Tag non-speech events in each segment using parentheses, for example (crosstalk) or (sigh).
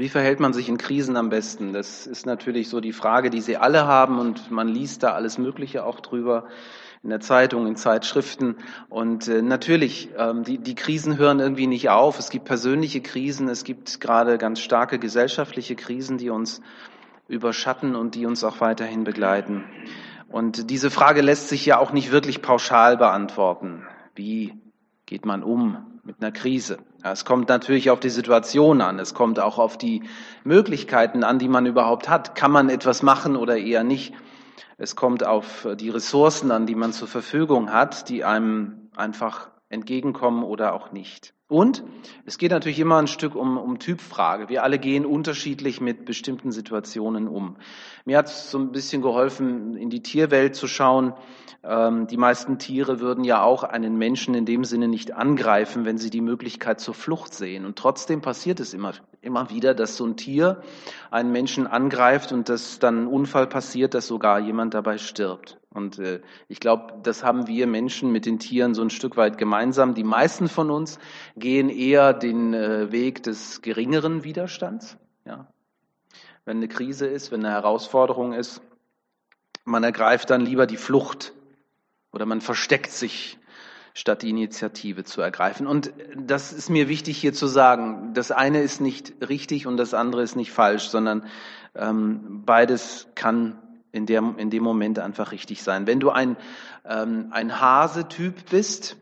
Wie verhält man sich in Krisen am besten? Das ist natürlich so die Frage, die Sie alle haben und man liest da alles Mögliche auch drüber in der Zeitung, in Zeitschriften. Und äh, natürlich, ähm, die, die Krisen hören irgendwie nicht auf. Es gibt persönliche Krisen, es gibt gerade ganz starke gesellschaftliche Krisen, die uns überschatten und die uns auch weiterhin begleiten. Und diese Frage lässt sich ja auch nicht wirklich pauschal beantworten. Wie geht man um mit einer Krise? Es kommt natürlich auf die Situation an. Es kommt auch auf die Möglichkeiten an, die man überhaupt hat. Kann man etwas machen oder eher nicht? Es kommt auf die Ressourcen an, die man zur Verfügung hat, die einem einfach entgegenkommen oder auch nicht. Und es geht natürlich immer ein Stück um, um Typfrage. Wir alle gehen unterschiedlich mit bestimmten Situationen um. Mir hat es so ein bisschen geholfen, in die Tierwelt zu schauen. Ähm, die meisten Tiere würden ja auch einen Menschen in dem Sinne nicht angreifen, wenn sie die Möglichkeit zur Flucht sehen. Und trotzdem passiert es immer, immer wieder, dass so ein Tier einen Menschen angreift und dass dann ein Unfall passiert, dass sogar jemand dabei stirbt. Und äh, ich glaube, das haben wir Menschen mit den Tieren so ein Stück weit gemeinsam. Die meisten von uns gehen eher den äh, Weg des geringeren Widerstands. Ja. Wenn eine Krise ist, wenn eine Herausforderung ist, man ergreift dann lieber die Flucht oder man versteckt sich, statt die Initiative zu ergreifen. Und das ist mir wichtig hier zu sagen. Das eine ist nicht richtig und das andere ist nicht falsch, sondern ähm, beides kann in, der, in dem Moment einfach richtig sein. Wenn du ein, ähm, ein Hase-Typ bist,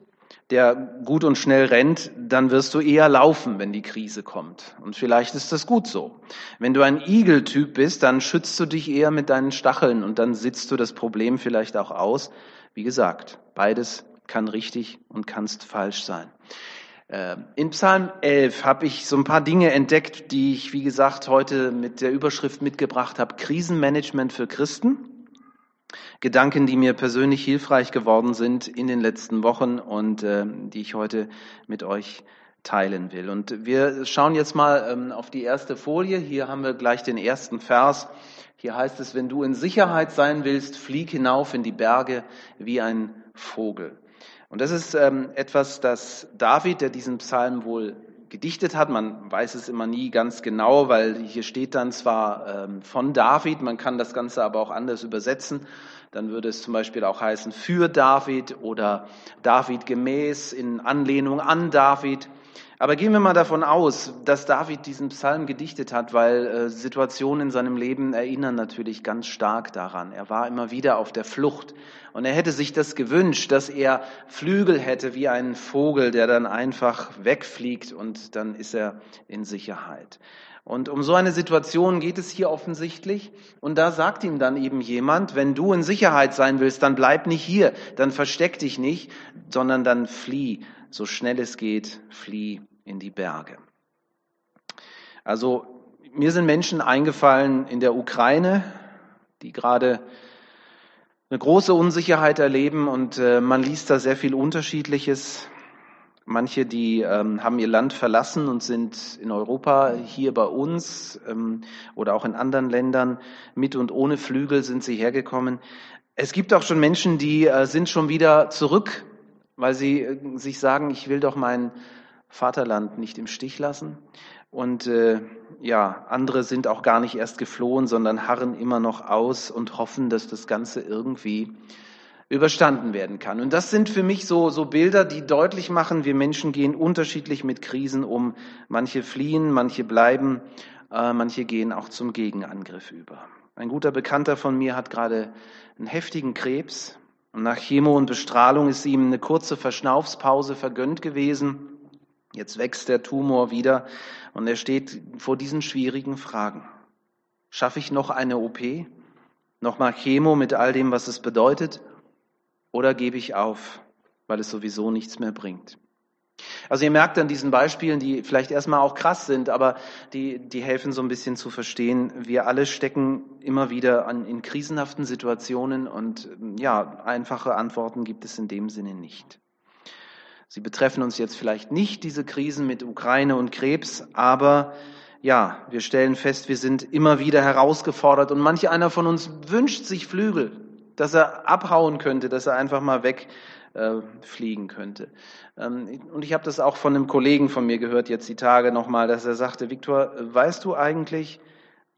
der gut und schnell rennt, dann wirst du eher laufen, wenn die Krise kommt. Und vielleicht ist das gut so. Wenn du ein Igel-Typ bist, dann schützt du dich eher mit deinen Stacheln und dann sitzt du das Problem vielleicht auch aus. Wie gesagt, beides kann richtig und kannst falsch sein. Äh, in Psalm 11 habe ich so ein paar Dinge entdeckt, die ich, wie gesagt, heute mit der Überschrift mitgebracht habe. Krisenmanagement für Christen. Gedanken, die mir persönlich hilfreich geworden sind in den letzten Wochen und äh, die ich heute mit euch teilen will. Und wir schauen jetzt mal ähm, auf die erste Folie. Hier haben wir gleich den ersten Vers. Hier heißt es, wenn du in Sicherheit sein willst, flieg hinauf in die Berge wie ein Vogel. Und das ist ähm, etwas, das David, der diesen Psalm wohl gedichtet hat. Man weiß es immer nie ganz genau, weil hier steht dann zwar ähm, von David, man kann das Ganze aber auch anders übersetzen. Dann würde es zum Beispiel auch heißen für David oder David gemäß in Anlehnung an David. Aber gehen wir mal davon aus, dass David diesen Psalm gedichtet hat, weil äh, Situationen in seinem Leben erinnern natürlich ganz stark daran. Er war immer wieder auf der Flucht und er hätte sich das gewünscht, dass er Flügel hätte wie ein Vogel, der dann einfach wegfliegt und dann ist er in Sicherheit. Und um so eine Situation geht es hier offensichtlich. Und da sagt ihm dann eben jemand, wenn du in Sicherheit sein willst, dann bleib nicht hier, dann versteck dich nicht, sondern dann flieh, so schnell es geht, flieh in die Berge. Also mir sind Menschen eingefallen in der Ukraine, die gerade eine große Unsicherheit erleben und äh, man liest da sehr viel Unterschiedliches. Manche, die ähm, haben ihr Land verlassen und sind in Europa hier bei uns ähm, oder auch in anderen Ländern mit und ohne Flügel sind sie hergekommen. Es gibt auch schon Menschen, die äh, sind schon wieder zurück, weil sie äh, sich sagen, ich will doch mein Vaterland nicht im Stich lassen. Und äh, ja, andere sind auch gar nicht erst geflohen, sondern harren immer noch aus und hoffen, dass das Ganze irgendwie überstanden werden kann. Und das sind für mich so, so Bilder, die deutlich machen, wir Menschen gehen unterschiedlich mit Krisen um. Manche fliehen, manche bleiben, äh, manche gehen auch zum Gegenangriff über. Ein guter Bekannter von mir hat gerade einen heftigen Krebs und nach Chemo und Bestrahlung ist ihm eine kurze Verschnaufspause vergönnt gewesen. Jetzt wächst der Tumor wieder und er steht vor diesen schwierigen Fragen. Schaffe ich noch eine OP? Nochmal Chemo mit all dem, was es bedeutet? Oder gebe ich auf, weil es sowieso nichts mehr bringt? Also ihr merkt an diesen Beispielen, die vielleicht erstmal auch krass sind, aber die, die helfen so ein bisschen zu verstehen. Wir alle stecken immer wieder an, in krisenhaften Situationen und ja, einfache Antworten gibt es in dem Sinne nicht. Sie betreffen uns jetzt vielleicht nicht, diese Krisen mit Ukraine und Krebs, aber ja, wir stellen fest, wir sind immer wieder herausgefordert und manch einer von uns wünscht sich Flügel, dass er abhauen könnte, dass er einfach mal weg äh, fliegen könnte. Ähm, und ich habe das auch von einem Kollegen von mir gehört, jetzt die Tage nochmal, dass er sagte, Viktor, weißt du eigentlich,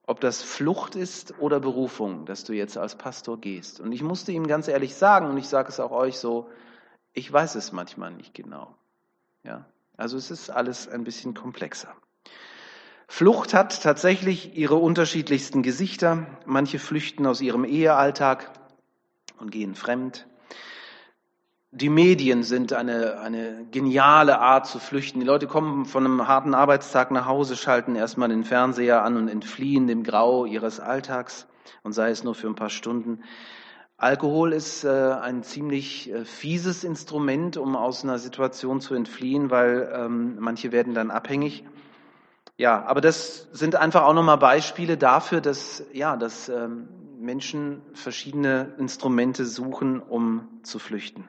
ob das Flucht ist oder Berufung, dass du jetzt als Pastor gehst? Und ich musste ihm ganz ehrlich sagen, und ich sage es auch euch so, ich weiß es manchmal nicht genau. Ja, also es ist alles ein bisschen komplexer. Flucht hat tatsächlich ihre unterschiedlichsten Gesichter. Manche flüchten aus ihrem Ehealltag und gehen fremd. Die Medien sind eine, eine geniale Art zu flüchten. Die Leute kommen von einem harten Arbeitstag nach Hause, schalten erstmal den Fernseher an und entfliehen dem Grau ihres Alltags und sei es nur für ein paar Stunden. Alkohol ist äh, ein ziemlich äh, fieses Instrument, um aus einer Situation zu entfliehen, weil ähm, manche werden dann abhängig. Ja, aber das sind einfach auch nochmal Beispiele dafür, dass, ja, dass ähm, Menschen verschiedene Instrumente suchen, um zu flüchten.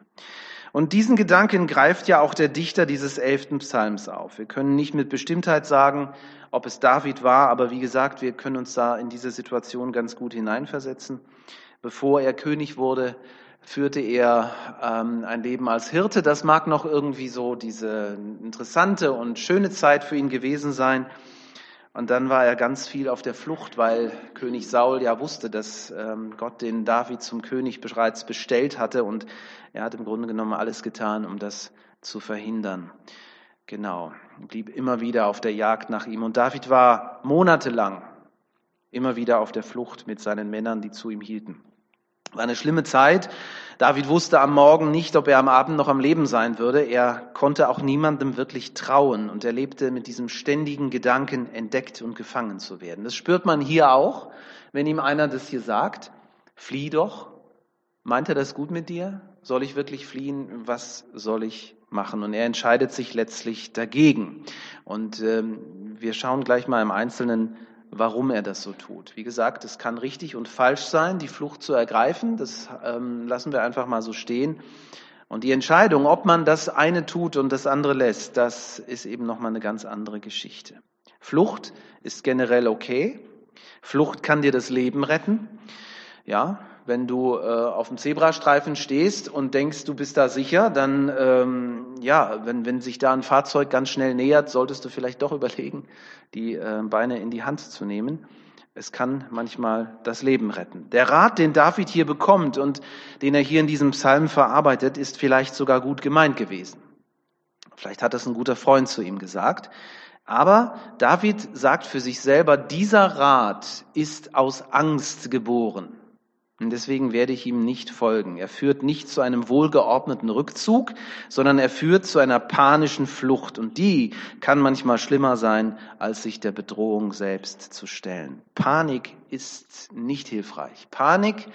Und diesen Gedanken greift ja auch der Dichter dieses elften Psalms auf. Wir können nicht mit Bestimmtheit sagen, ob es David war, aber wie gesagt, wir können uns da in diese Situation ganz gut hineinversetzen. Bevor er König wurde, führte er ähm, ein Leben als Hirte. Das mag noch irgendwie so diese interessante und schöne Zeit für ihn gewesen sein. Und dann war er ganz viel auf der Flucht, weil König Saul ja wusste, dass ähm, Gott den David zum König bereits bestellt hatte. Und er hat im Grunde genommen alles getan, um das zu verhindern. Genau, blieb immer wieder auf der Jagd nach ihm. Und David war monatelang immer wieder auf der Flucht mit seinen Männern, die zu ihm hielten. War eine schlimme Zeit. David wusste am Morgen nicht, ob er am Abend noch am Leben sein würde. Er konnte auch niemandem wirklich trauen und er lebte mit diesem ständigen Gedanken, entdeckt und gefangen zu werden. Das spürt man hier auch, wenn ihm einer das hier sagt. Flieh doch. Meint er das gut mit dir? Soll ich wirklich fliehen? Was soll ich machen? Und er entscheidet sich letztlich dagegen. Und ähm, wir schauen gleich mal im Einzelnen warum er das so tut. Wie gesagt, es kann richtig und falsch sein, die Flucht zu ergreifen. Das ähm, lassen wir einfach mal so stehen. Und die Entscheidung, ob man das eine tut und das andere lässt, das ist eben nochmal eine ganz andere Geschichte. Flucht ist generell okay. Flucht kann dir das Leben retten. Ja, wenn du äh, auf dem Zebrastreifen stehst und denkst, du bist da sicher, dann ähm, ja, wenn, wenn sich da ein Fahrzeug ganz schnell nähert, solltest du vielleicht doch (laughs) überlegen, die äh, Beine in die Hand zu nehmen. Es kann manchmal das Leben retten. Der Rat, den David hier bekommt und den er hier in diesem Psalm verarbeitet, ist vielleicht sogar gut gemeint gewesen. Vielleicht hat es ein guter Freund zu ihm gesagt. Aber David sagt für sich selber, dieser Rat ist aus Angst geboren. Und deswegen werde ich ihm nicht folgen. Er führt nicht zu einem wohlgeordneten Rückzug, sondern er führt zu einer panischen Flucht. Und die kann manchmal schlimmer sein, als sich der Bedrohung selbst zu stellen. Panik ist nicht hilfreich. Panik,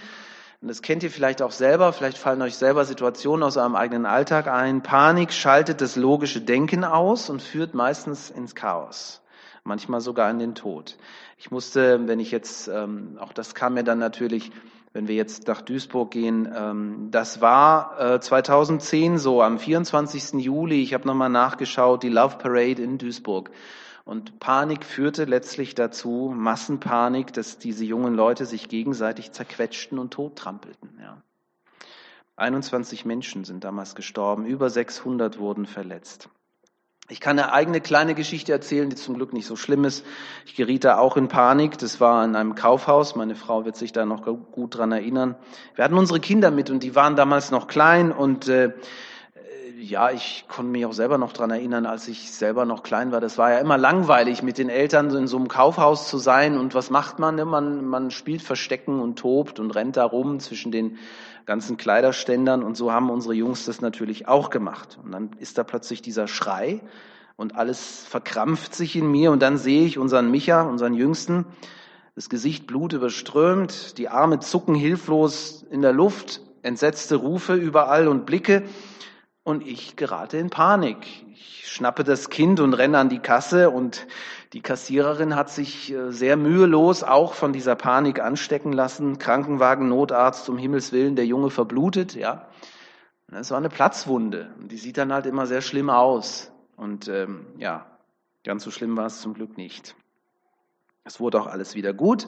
und das kennt ihr vielleicht auch selber, vielleicht fallen euch selber Situationen aus eurem eigenen Alltag ein. Panik schaltet das logische Denken aus und führt meistens ins Chaos manchmal sogar in den Tod. Ich musste, wenn ich jetzt, ähm, auch das kam mir dann natürlich wenn wir jetzt nach Duisburg gehen, ähm, das war 2010 äh, so, am 24. Juli, ich habe nochmal nachgeschaut, die Love Parade in Duisburg. Und Panik führte letztlich dazu, Massenpanik, dass diese jungen Leute sich gegenseitig zerquetschten und tottrampelten. Ja. 21 Menschen sind damals gestorben, über 600 wurden verletzt. Ich kann eine eigene kleine Geschichte erzählen, die zum Glück nicht so schlimm ist. Ich geriet da auch in Panik. Das war in einem Kaufhaus. Meine Frau wird sich da noch gut dran erinnern. Wir hatten unsere Kinder mit und die waren damals noch klein und äh, ja, ich konnte mich auch selber noch dran erinnern, als ich selber noch klein war. Das war ja immer langweilig, mit den Eltern in so einem Kaufhaus zu sein. Und was macht man? Man, man spielt Verstecken und tobt und rennt da rum zwischen den ganzen Kleiderständern. Und so haben unsere Jungs das natürlich auch gemacht. Und dann ist da plötzlich dieser Schrei und alles verkrampft sich in mir. Und dann sehe ich unseren Micha, unseren Jüngsten, das Gesicht blutüberströmt, die Arme zucken hilflos in der Luft, entsetzte Rufe überall und Blicke. Und ich gerate in Panik. Ich schnappe das Kind und renne an die Kasse und die Kassiererin hat sich äh, sehr mühelos auch von dieser Panik anstecken lassen. Krankenwagen, Notarzt, um Himmels Willen, der Junge verblutet, ja. Das war eine Platzwunde. Und die sieht dann halt immer sehr schlimm aus. Und ähm, ja, ganz so schlimm war es zum Glück nicht. Es wurde auch alles wieder gut.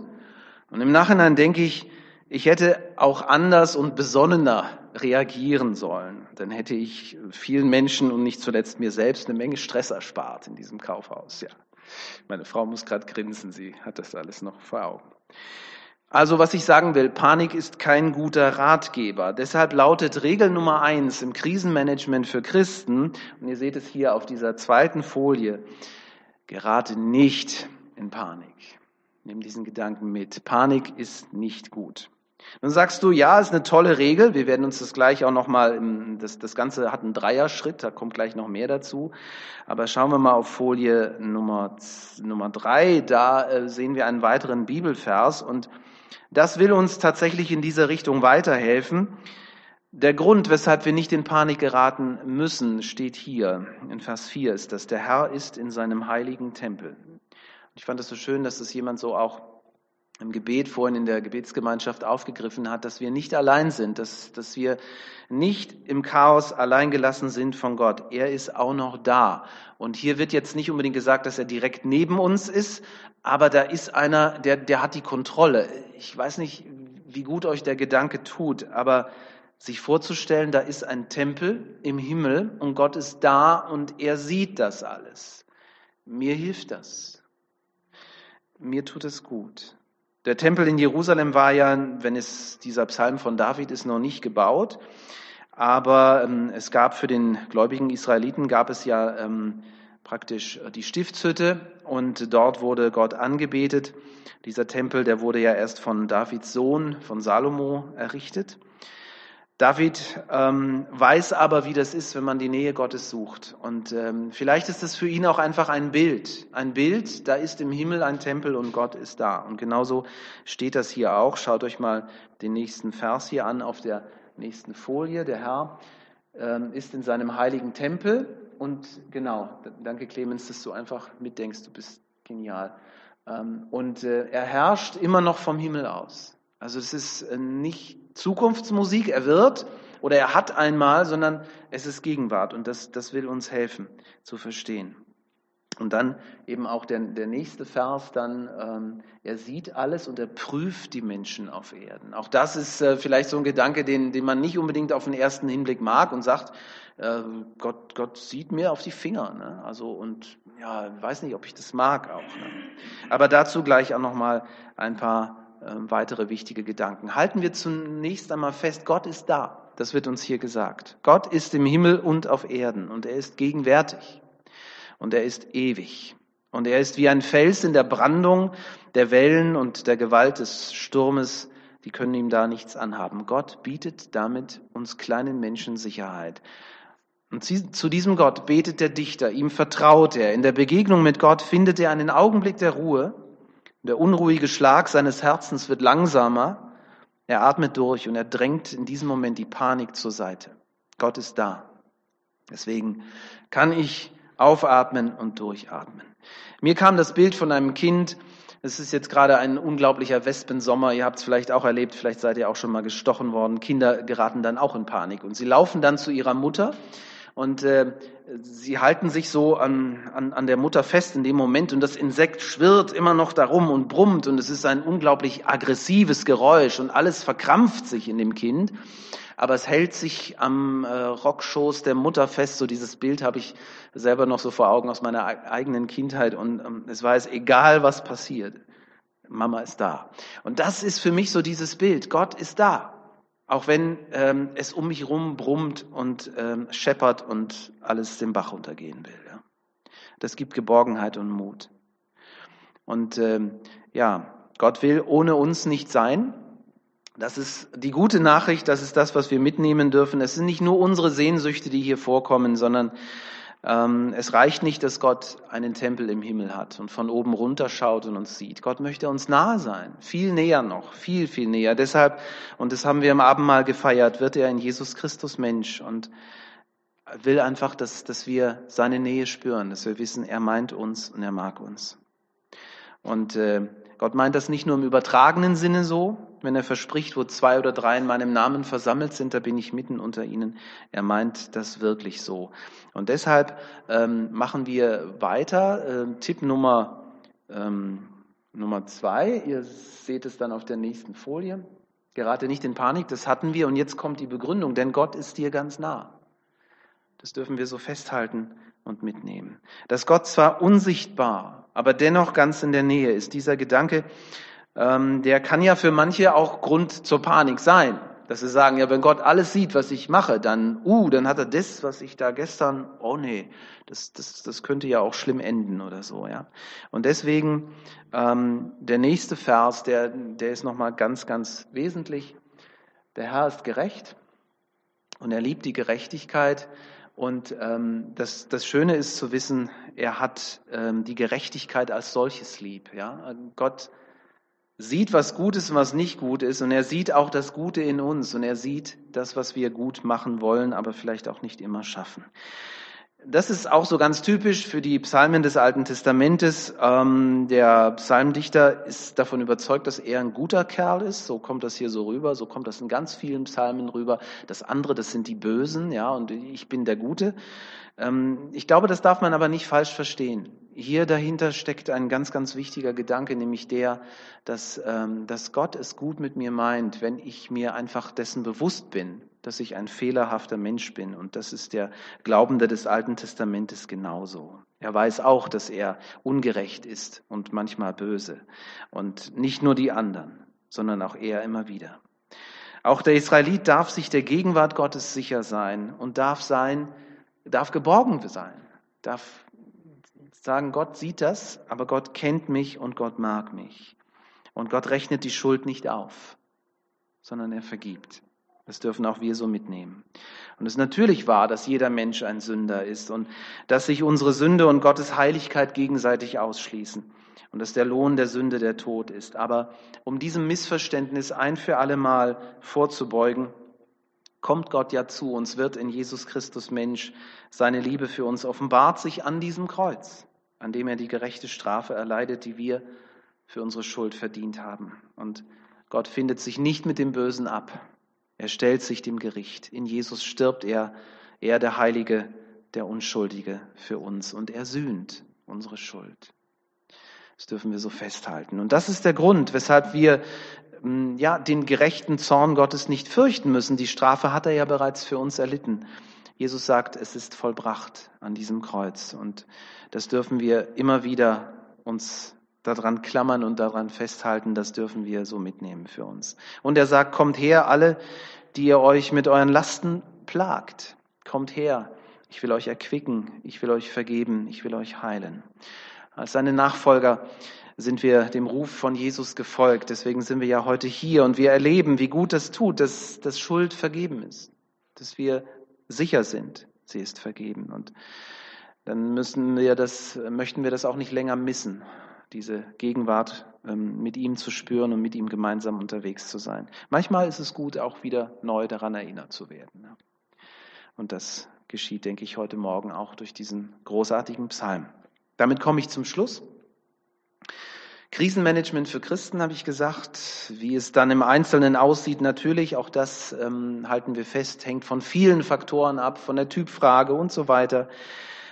Und im Nachhinein denke ich, Ich hätte auch anders und besonnener reagieren sollen. Dann hätte ich vielen Menschen und nicht zuletzt mir selbst eine Menge Stress erspart in diesem Kaufhaus. Ja. Meine Frau muss gerade grinsen, sie hat das alles noch vor Augen. Also was ich sagen will, Panik ist kein guter Ratgeber. Deshalb lautet Regel Nummer eins im Krisenmanagement für Christen, und ihr seht es hier auf dieser zweiten Folie, gerate nicht in Panik. Nimm diesen Gedanken mit. Panik ist nicht gut. Nun sagst du, ja, ist eine tolle Regel. Wir werden uns das gleich auch nochmal, das, das Ganze hat einen Dreierschritt, da kommt gleich noch mehr dazu. Aber schauen wir mal auf Folie Nummer, Nummer drei. Da äh, sehen wir einen weiteren Bibelvers und das will uns tatsächlich in dieser Richtung weiterhelfen. Der Grund, weshalb wir nicht in Panik geraten müssen, steht hier. In Vers 4 ist das. Der Herr ist in seinem heiligen Tempel. Ich fand es so schön, dass es jemand so auch im Gebet vorhin in der Gebetsgemeinschaft aufgegriffen hat, dass wir nicht allein sind, dass, dass wir nicht im Chaos allein gelassen sind von Gott. Er ist auch noch da. Und hier wird jetzt nicht unbedingt gesagt, dass er direkt neben uns ist, aber da ist einer, der, der hat die Kontrolle. Ich weiß nicht, wie gut euch der Gedanke tut, aber sich vorzustellen, da ist ein Tempel im Himmel und Gott ist da und er sieht das alles. Mir hilft das. Mir tut es gut. Der Tempel in Jerusalem war ja, wenn es dieser Psalm von David ist, noch nicht gebaut. Aber ähm, es gab für den gläubigen Israeliten gab es ja ähm, praktisch die Stiftshütte und dort wurde Gott angebetet. Dieser Tempel, der wurde ja erst von Davids Sohn, von Salomo errichtet. David ähm, weiß aber, wie das ist, wenn man die Nähe Gottes sucht. Und ähm, vielleicht ist es für ihn auch einfach ein Bild. Ein Bild, da ist im Himmel ein Tempel und Gott ist da. Und genauso steht das hier auch. Schaut euch mal den nächsten Vers hier an auf der nächsten Folie. Der Herr ähm, ist in seinem heiligen Tempel. Und genau, danke Clemens, dass du einfach mitdenkst. Du bist genial. Ähm, und äh, er herrscht immer noch vom Himmel aus. Also es ist äh, nicht Zukunftsmusik, er wird oder er hat einmal, sondern es ist Gegenwart und das, das will uns helfen zu verstehen. Und dann eben auch der, der nächste Vers, dann, ähm, er sieht alles und er prüft die Menschen auf Erden. Auch das ist äh, vielleicht so ein Gedanke, den, den man nicht unbedingt auf den ersten Hinblick mag und sagt, äh, Gott, Gott sieht mir auf die Finger. Ne? Also und ja, weiß nicht, ob ich das mag auch. Ne? Aber dazu gleich auch nochmal ein paar weitere wichtige Gedanken. Halten wir zunächst einmal fest, Gott ist da. Das wird uns hier gesagt. Gott ist im Himmel und auf Erden und er ist gegenwärtig und er ist ewig. Und er ist wie ein Fels in der Brandung der Wellen und der Gewalt des Sturmes. Die können ihm da nichts anhaben. Gott bietet damit uns kleinen Menschen Sicherheit. Und zu diesem Gott betet der Dichter, ihm vertraut er. In der Begegnung mit Gott findet er einen Augenblick der Ruhe der unruhige Schlag seines Herzens wird langsamer. Er atmet durch und er drängt in diesem Moment die Panik zur Seite. Gott ist da. Deswegen kann ich aufatmen und durchatmen. Mir kam das Bild von einem Kind, es ist jetzt gerade ein unglaublicher Wespensommer. Ihr habt es vielleicht auch erlebt, vielleicht seid ihr auch schon mal gestochen worden. Kinder geraten dann auch in Panik und sie laufen dann zu ihrer Mutter und äh, sie halten sich so an, an, an der Mutter fest in dem Moment und das Insekt schwirrt immer noch darum und brummt und es ist ein unglaublich aggressives Geräusch und alles verkrampft sich in dem Kind, aber es hält sich am äh, Rockschoß der Mutter fest. So dieses Bild habe ich selber noch so vor Augen aus meiner eigenen Kindheit und ähm, es weiß egal was passiert. Mama ist da. Und das ist für mich so dieses Bild. Gott ist da. Auch wenn ähm, es um mich herum brummt und ähm, scheppert und alles den Bach untergehen will. Ja. Das gibt Geborgenheit und Mut. Und ähm, ja, Gott will ohne uns nicht sein. Das ist die gute Nachricht, das ist das, was wir mitnehmen dürfen. Es sind nicht nur unsere Sehnsüchte, die hier vorkommen, sondern es reicht nicht, dass Gott einen Tempel im Himmel hat und von oben runter schaut und uns sieht. Gott möchte uns nahe sein, viel näher noch, viel, viel näher. Deshalb, und das haben wir im Abendmahl gefeiert, wird er in Jesus Christus Mensch und will einfach, dass, dass wir seine Nähe spüren, dass wir wissen, er meint uns und er mag uns. Und äh, Gott meint das nicht nur im übertragenen Sinne so, wenn er verspricht, wo zwei oder drei in meinem Namen versammelt sind, da bin ich mitten unter ihnen. Er meint das wirklich so. Und deshalb ähm, machen wir weiter. Ähm, Tipp Nummer, ähm, Nummer zwei, ihr seht es dann auf der nächsten Folie. Gerate nicht in Panik, das hatten wir und jetzt kommt die Begründung, denn Gott ist dir ganz nah. Das dürfen wir so festhalten und mitnehmen. Dass Gott zwar unsichtbar, aber dennoch ganz in der Nähe ist. Dieser Gedanke, ähm, der kann ja für manche auch Grund zur Panik sein. Dass sie sagen, ja, wenn Gott alles sieht, was ich mache, dann, uh, dann hat er das, was ich da gestern, oh nee, das, das, das könnte ja auch schlimm enden oder so, ja. Und deswegen, ähm, der nächste Vers, der, der ist nochmal ganz, ganz wesentlich. Der Herr ist gerecht und er liebt die Gerechtigkeit. Und ähm, das, das Schöne ist zu wissen, er hat ähm, die Gerechtigkeit als solches lieb. Ja? Gott sieht, was gut ist und was nicht gut ist. Und er sieht auch das Gute in uns. Und er sieht das, was wir gut machen wollen, aber vielleicht auch nicht immer schaffen. Das ist auch so ganz typisch für die Psalmen des Alten Testamentes. Ähm, der Psalmdichter ist davon überzeugt, dass er ein guter Kerl ist. So kommt das hier so rüber. So kommt das in ganz vielen Psalmen rüber. Das andere, das sind die Bösen, ja, und ich bin der Gute. Ähm, ich glaube, das darf man aber nicht falsch verstehen. Hier dahinter steckt ein ganz, ganz wichtiger Gedanke, nämlich der, dass, ähm, dass Gott es gut mit mir meint, wenn ich mir einfach dessen bewusst bin, dass ich ein fehlerhafter Mensch bin. Und das ist der Glaubende des Alten Testamentes genauso. Er weiß auch, dass er ungerecht ist und manchmal böse. Und nicht nur die anderen, sondern auch er immer wieder. Auch der Israelit darf sich der Gegenwart Gottes sicher sein und darf sein, darf geborgen sein, darf sagen, Gott sieht das, aber Gott kennt mich und Gott mag mich. Und Gott rechnet die Schuld nicht auf, sondern er vergibt. Das dürfen auch wir so mitnehmen. Und es ist natürlich wahr, dass jeder Mensch ein Sünder ist und dass sich unsere Sünde und Gottes Heiligkeit gegenseitig ausschließen und dass der Lohn der Sünde der Tod ist. Aber um diesem Missverständnis ein für alle Mal vorzubeugen, kommt Gott ja zu uns, wird in Jesus Christus Mensch. Seine Liebe für uns offenbart sich an diesem Kreuz, an dem er die gerechte Strafe erleidet, die wir für unsere Schuld verdient haben. Und Gott findet sich nicht mit dem Bösen ab. Er stellt sich dem Gericht. In Jesus stirbt er, er der Heilige, der Unschuldige für uns und er sühnt unsere Schuld. Das dürfen wir so festhalten. Und das ist der Grund, weshalb wir ähm, ja, den gerechten Zorn Gottes nicht fürchten müssen. Die Strafe hat er ja bereits für uns erlitten. Jesus sagt, es ist vollbracht an diesem Kreuz. Und das dürfen wir immer wieder uns daran klammern und daran festhalten. Das dürfen wir so mitnehmen für uns. Und er sagt, kommt her, alle, die ihr euch mit euren Lasten plagt. Kommt her. Ich will euch erquicken. Ich will euch vergeben. Ich will euch heilen. Als seine Nachfolger sind wir dem Ruf von Jesus gefolgt. Deswegen sind wir ja heute hier und wir erleben, wie gut das tut, dass, dass Schuld vergeben ist, dass wir sicher sind, sie ist vergeben. Und dann müssen wir das, möchten wir das auch nicht länger missen, diese Gegenwart ähm, mit ihm zu spüren und mit ihm gemeinsam unterwegs zu sein. Manchmal ist es gut, auch wieder neu daran erinnert zu werden. Und das geschieht, denke ich, heute Morgen auch durch diesen großartigen Psalm. Damit komme ich zum Schluss. Krisenmanagement für Christen habe ich gesagt. Wie es dann im Einzelnen aussieht, natürlich, auch das ähm, halten wir fest, hängt von vielen Faktoren ab, von der Typfrage und so weiter.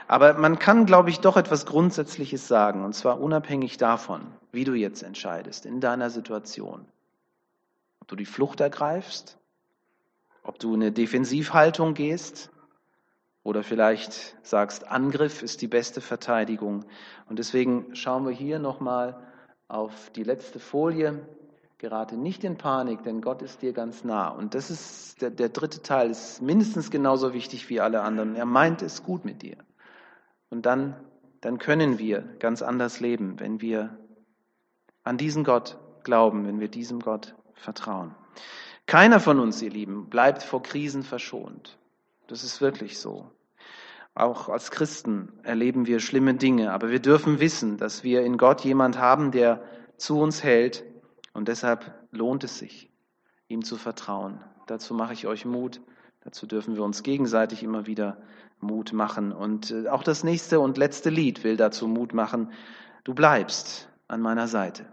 Aber man kann, glaube ich, doch etwas Grundsätzliches sagen, und zwar unabhängig davon, wie du jetzt entscheidest in deiner Situation. Ob du die Flucht ergreifst, ob du eine Defensivhaltung gehst oder vielleicht sagst, Angriff ist die beste Verteidigung. Und deswegen schauen wir hier nochmal auf die letzte Folie. Gerate nicht in Panik, denn Gott ist dir ganz nah. Und das ist der, der dritte Teil, ist mindestens genauso wichtig wie alle anderen. Er meint es gut mit dir. Und dann, dann können wir ganz anders leben, wenn wir an diesen Gott glauben, wenn wir diesem Gott vertrauen. Keiner von uns, ihr Lieben, bleibt vor Krisen verschont. Das ist wirklich so. Auch als Christen erleben wir schlimme Dinge, aber wir dürfen wissen, dass wir in Gott jemand haben, der zu uns hält und deshalb lohnt es sich, ihm zu vertrauen. Dazu mache ich euch Mut. Dazu dürfen wir uns gegenseitig immer wieder Mut machen. Und äh, auch das nächste und letzte Lied will dazu Mut machen. Du bleibst an meiner Seite.